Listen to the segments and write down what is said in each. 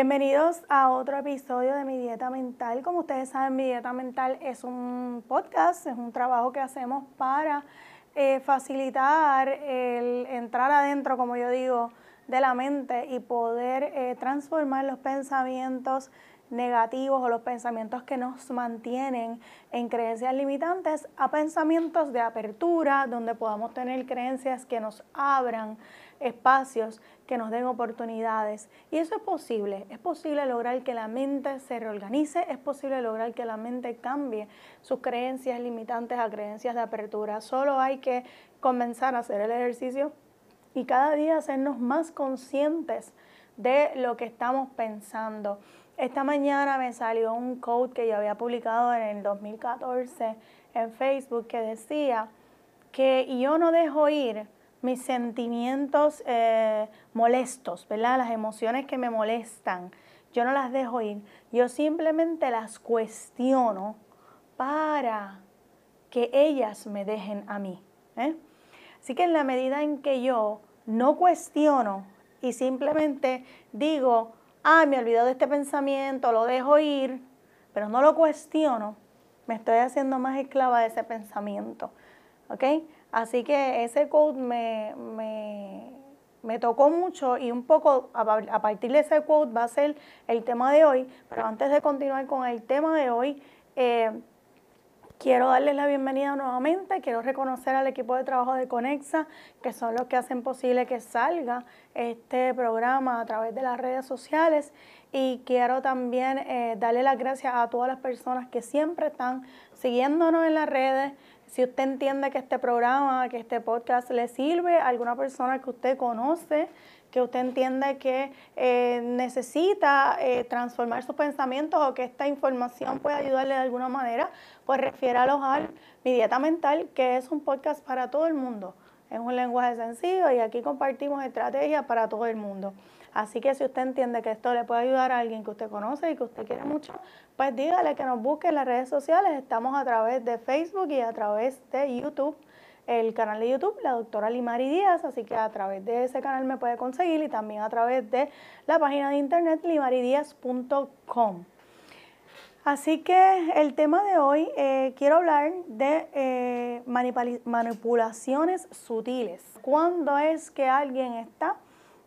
Bienvenidos a otro episodio de Mi Dieta Mental. Como ustedes saben, Mi Dieta Mental es un podcast, es un trabajo que hacemos para eh, facilitar el entrar adentro, como yo digo, de la mente y poder eh, transformar los pensamientos negativos o los pensamientos que nos mantienen en creencias limitantes a pensamientos de apertura, donde podamos tener creencias que nos abran espacios, que nos den oportunidades. Y eso es posible, es posible lograr que la mente se reorganice, es posible lograr que la mente cambie sus creencias limitantes a creencias de apertura. Solo hay que comenzar a hacer el ejercicio y cada día hacernos más conscientes de lo que estamos pensando. Esta mañana me salió un code que yo había publicado en el 2014 en Facebook que decía que yo no dejo ir mis sentimientos eh, molestos, ¿verdad? Las emociones que me molestan, yo no las dejo ir. Yo simplemente las cuestiono para que ellas me dejen a mí. ¿eh? Así que en la medida en que yo no cuestiono y simplemente digo, ah, me olvido de este pensamiento, lo dejo ir, pero no lo cuestiono, me estoy haciendo más esclava de ese pensamiento. ¿Ok? Así que ese code me, me, tocó mucho y un poco a, partir de ese code va a ser el tema de hoy. Pero antes de continuar con el tema de hoy, eh, Quiero darles la bienvenida nuevamente, quiero reconocer al equipo de trabajo de Conexa, que son los que hacen posible que salga este programa a través de las redes sociales y quiero también eh, darle las gracias a todas las personas que siempre están siguiéndonos en las redes. Si usted entiende que este programa, que este podcast le sirve a alguna persona que usted conoce, que usted entiende que eh, necesita eh, transformar sus pensamientos o que esta información puede ayudarle de alguna manera, pues refiéralos al Mi Dieta Mental, que es un podcast para todo el mundo. Es un lenguaje sencillo y aquí compartimos estrategias para todo el mundo. Así que si usted entiende que esto le puede ayudar a alguien que usted conoce y que usted quiere mucho, pues dígale que nos busque en las redes sociales. Estamos a través de Facebook y a través de YouTube el canal de YouTube, la doctora Limari Díaz, así que a través de ese canal me puede conseguir y también a través de la página de internet limaridíaz.com. Así que el tema de hoy eh, quiero hablar de eh, manipulaciones sutiles. ¿Cuándo es que alguien está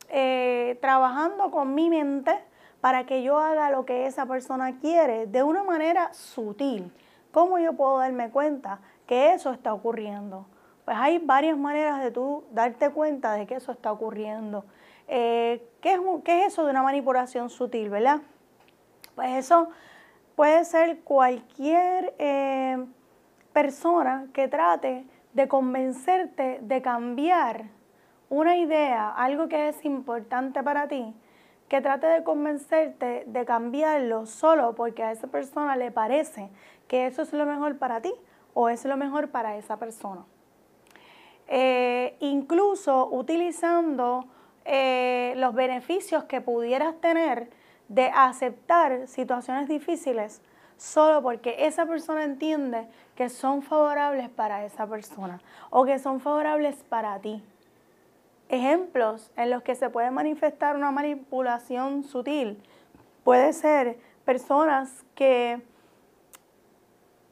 eh, trabajando con mi mente para que yo haga lo que esa persona quiere de una manera sutil? ¿Cómo yo puedo darme cuenta que eso está ocurriendo? Pues hay varias maneras de tú darte cuenta de que eso está ocurriendo. Eh, ¿qué, es, eso de una manipulación sutil, verdad? Pues eso puede ser cualquier eh, persona que trate de convencerte de cambiar una idea, algo que es importante para ti, que trate de convencerte de cambiarlo solo porque a esa persona le parece que eso es lo mejor para ti o es lo mejor para esa persona. Eh, incluso utilizando eh, los beneficios que pudieras tener de aceptar situaciones difíciles solo porque esa persona entiende que son favorables para esa persona o que son favorables para ti. Ejemplos en los que se puede manifestar una manipulación sutil puede ser personas que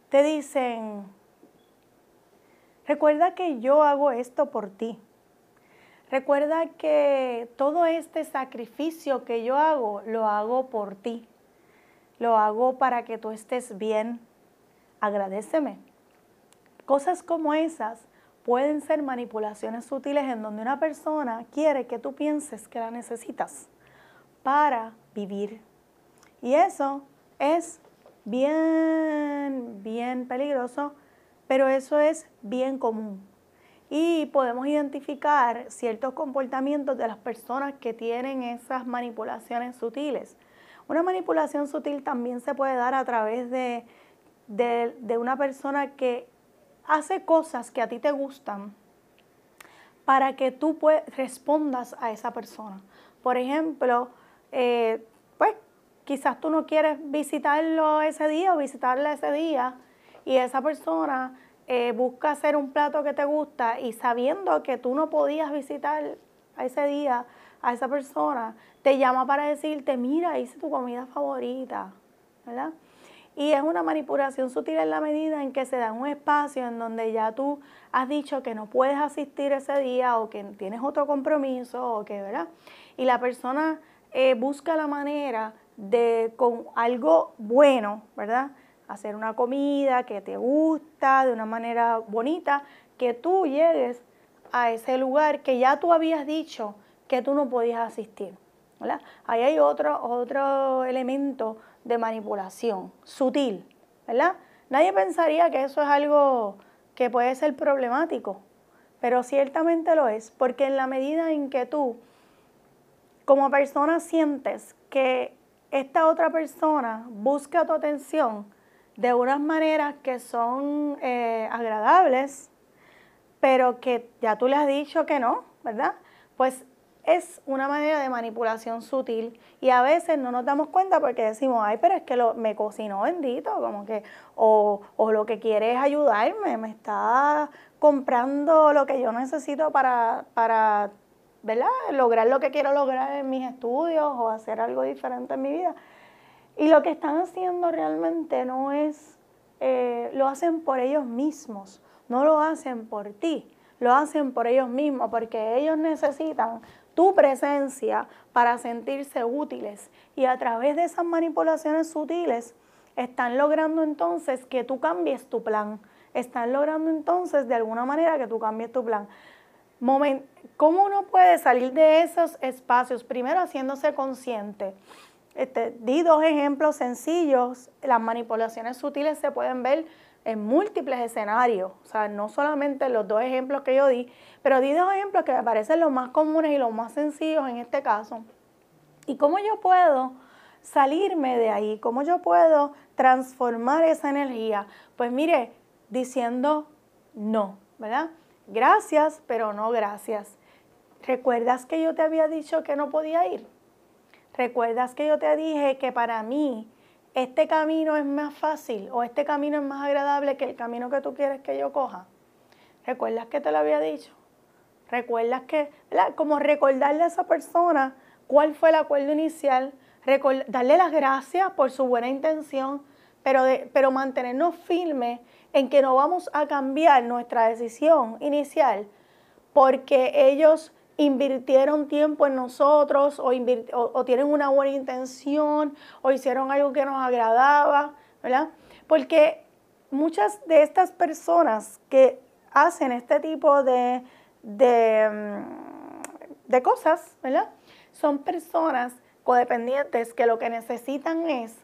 te dicen, Recuerda que yo hago esto por ti. Recuerda que todo este sacrificio que yo hago, lo hago por ti. Lo hago para que tú estés bien. Agradeceme. Cosas como esas pueden ser manipulaciones sutiles en donde una persona quiere que tú pienses que la necesitas para vivir. Y eso es bien, bien peligroso pero eso es bien común. Y podemos identificar ciertos comportamientos de las personas que tienen esas manipulaciones sutiles. Una manipulación sutil también se puede dar a través de, una persona que hace cosas que a ti te gustan para que tú respondas a esa persona. Por ejemplo, eh, pues quizás tú no quieres visitarlo ese día o visitarla ese día y esa persona eh, busca hacer un plato que te gusta y sabiendo que tú no podías visitar a ese día a esa persona te llama para decirte, mira, hice tu comida favorita, ¿verdad? Y es una manipulación sutil en la medida en que se da un espacio en donde ya tú has dicho que no puedes asistir ese día o que tienes otro compromiso o que, ¿verdad? Y la persona eh, busca la manera de, con algo bueno, ¿verdad? Hacer una comida que te gusta de una manera bonita, que tú llegues a ese lugar que ya tú habías dicho que tú no podías asistir. Ahí hay otro, otro elemento de manipulación sutil, ¿verdad? Nadie pensaría que eso es algo que puede ser problemático, pero ciertamente lo es, porque en la medida en que tú como persona sientes que esta otra persona busca tu atención de unas maneras que son eh, agradables, pero que ya tú le has dicho que no, ¿verdad? Pues es una manera de manipulación sutil y a veces no nos damos cuenta porque decimos, ay, pero es que lo, me cocinó bendito, como que, o, o lo que quiere es ayudarme, me está comprando lo que yo necesito para, para ¿verdad? lograr lo que quiero lograr en mis estudios o hacer algo diferente en mi vida. Y lo que están haciendo realmente no es, eh, lo hacen por ellos mismos, no lo hacen por ti, lo hacen por ellos mismos, porque ellos necesitan tu presencia para sentirse útiles. Y a través de esas manipulaciones sutiles están logrando entonces que tú cambies tu plan. Están logrando entonces de alguna manera que tú cambies tu plan. ¿Cómo uno puede salir de esos espacios? Primero haciéndose consciente. Este, di dos ejemplos sencillos. Las manipulaciones sutiles se pueden ver en múltiples escenarios, o sea, no solamente los dos ejemplos que yo di, pero di dos ejemplos que me parecen los más comunes y los más sencillos en este caso. ¿Y cómo yo puedo salirme de ahí? ¿Cómo yo puedo transformar esa energía? Pues mire, diciendo no, ¿verdad? Gracias, pero no gracias. ¿Recuerdas que yo te había dicho que no podía ir? ¿Recuerdas que yo te dije que para mí este camino es más fácil o este camino es más agradable que el camino que tú quieres que yo coja. ¿Recuerdas que te lo había dicho? ¿Recuerdas que, como recordarle a esa persona cuál fue el acuerdo inicial, darle las gracias por su buena intención, pero, pero mantenernos firmes en que no vamos a cambiar nuestra decisión inicial porque ellos invirtieron tiempo en nosotros o, tienen una buena intención o hicieron algo que nos agradaba, ¿verdad? Porque muchas de estas personas que hacen este tipo de, de, mm, de cosas, ¿verdad? Son personas codependientes que lo que necesitan es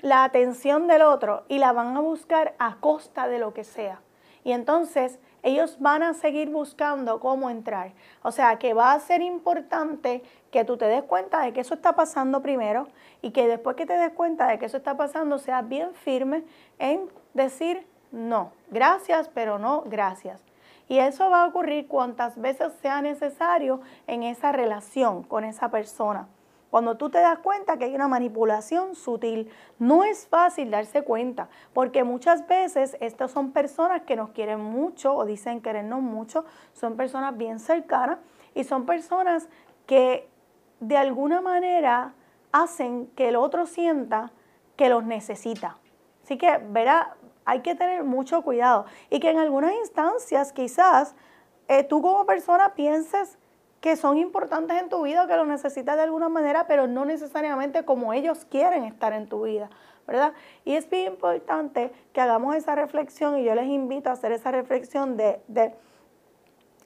la atención del otro y la van a buscar a costa de lo que sea. Y entonces ellos van a seguir buscando cómo entrar. O sea que va a ser importante que tú te des cuenta de que eso está pasando primero y que después que te des cuenta de que eso está pasando, seas bien firme en decir no, gracias, pero no gracias. Y eso va a ocurrir cuantas veces sea necesario en esa relación con esa persona. Cuando tú te das cuenta que hay una manipulación sutil, no es fácil darse cuenta, porque muchas veces estas son personas que nos quieren mucho o dicen querernos mucho, son personas bien cercanas y son personas que de alguna manera hacen que el otro sienta que los necesita. Así que, verá, hay que tener mucho cuidado y que en algunas instancias quizás eh, tú como persona pienses que son importantes en tu vida, que lo necesitas de alguna manera, pero no necesariamente como ellos quieren estar en tu vida, ¿verdad? Y es bien importante que hagamos esa reflexión y yo les invito a hacer esa reflexión de, de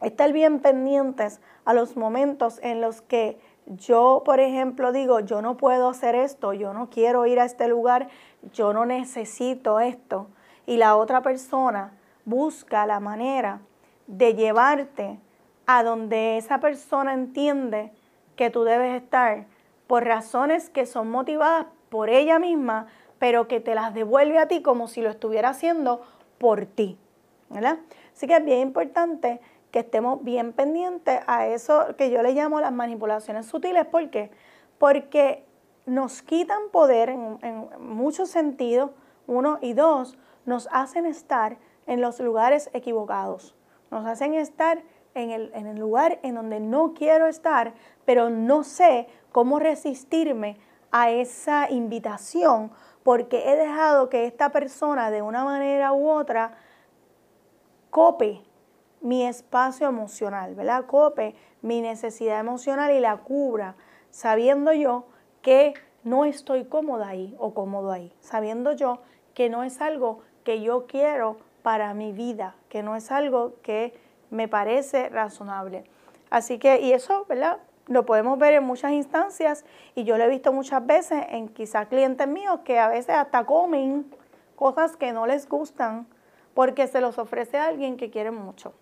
estar bien pendientes a los momentos en los que yo, por ejemplo, digo, yo no puedo hacer esto, yo no quiero ir a este lugar, yo no necesito esto. Y la otra persona busca la manera de llevarte a donde esa persona entiende que tú debes estar por razones que son motivadas por ella misma, pero que te las devuelve a ti como si lo estuviera haciendo por ti. ¿verdad? Así que es bien importante que estemos bien pendientes a eso que yo le llamo las manipulaciones sutiles. ¿Por qué? Porque nos quitan poder en, en muchos sentidos, uno y dos, nos hacen estar en los lugares equivocados, nos hacen estar en el, lugar en donde no quiero estar, pero no sé cómo resistirme a esa invitación porque he dejado que esta persona de una manera u otra cope mi espacio emocional, ¿verdad? Cope mi necesidad emocional y la cubra, sabiendo yo que no estoy cómoda ahí o cómodo ahí, sabiendo yo que no es algo que yo quiero para mi vida, que no es algo que me parece razonable. Así que, y eso, ¿verdad? Lo podemos ver en muchas instancias y yo lo he visto muchas veces en quizás clientes míos que a veces hasta comen cosas que no les gustan porque se los ofrece a alguien que quiere mucho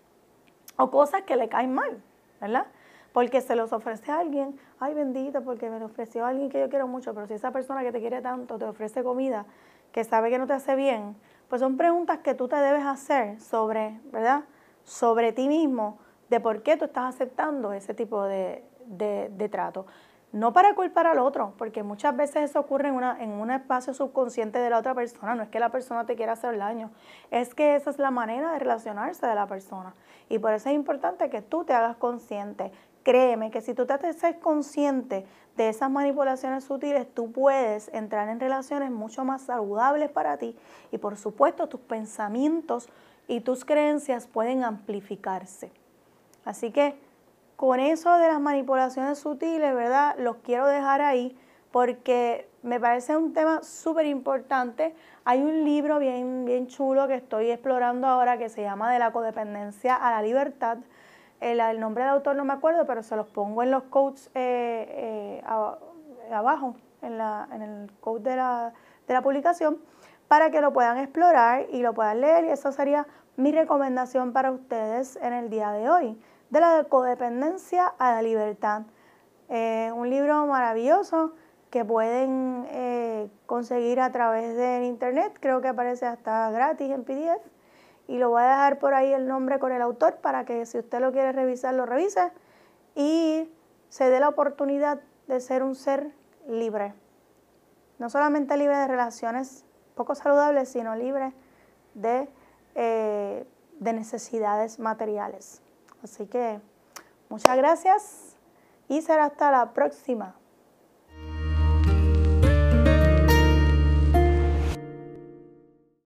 o cosas que le caen mal, ¿verdad? Porque se los ofrece a alguien, ay bendito, porque me lo ofreció alguien que yo quiero mucho, pero si esa persona que te quiere tanto te ofrece comida que sabe que no te hace bien, pues son preguntas que tú te debes hacer sobre, ¿verdad? Sobre ti mismo, de por qué tú estás aceptando ese tipo de, de, trato. No para culpar al otro, porque muchas veces eso ocurre en, una, en un espacio subconsciente de la otra persona, no es que la persona te quiera hacer daño, es que esa es la manera de relacionarse de la persona. Y por eso es importante que tú te hagas consciente. Créeme que si tú te haces consciente de esas manipulaciones sutiles, tú puedes entrar en relaciones mucho más saludables para ti y por supuesto tus pensamientos y tus creencias pueden amplificarse. Así que con eso de las manipulaciones sutiles, ¿verdad? Los quiero dejar ahí porque me parece un tema súper importante. Hay un libro bien, bien chulo que estoy explorando ahora que se llama De la codependencia a la libertad. El, nombre del autor no me acuerdo, pero se los pongo en los codes eh, eh, abajo, en, la, en el code de la, de la publicación, para que lo puedan explorar y lo puedan leer. Y eso sería mi recomendación para ustedes en el día de hoy de la codependencia a la libertad. Eh, un libro maravilloso que pueden eh, conseguir a través del internet, creo que aparece hasta gratis en PDF y lo voy a dejar por ahí el nombre con el autor para que si usted lo quiere revisar, lo revise y se dé la oportunidad de ser un ser libre. No solamente libre de relaciones poco saludables, sino libre de, eh, de necesidades materiales. Así que muchas gracias y será hasta la próxima.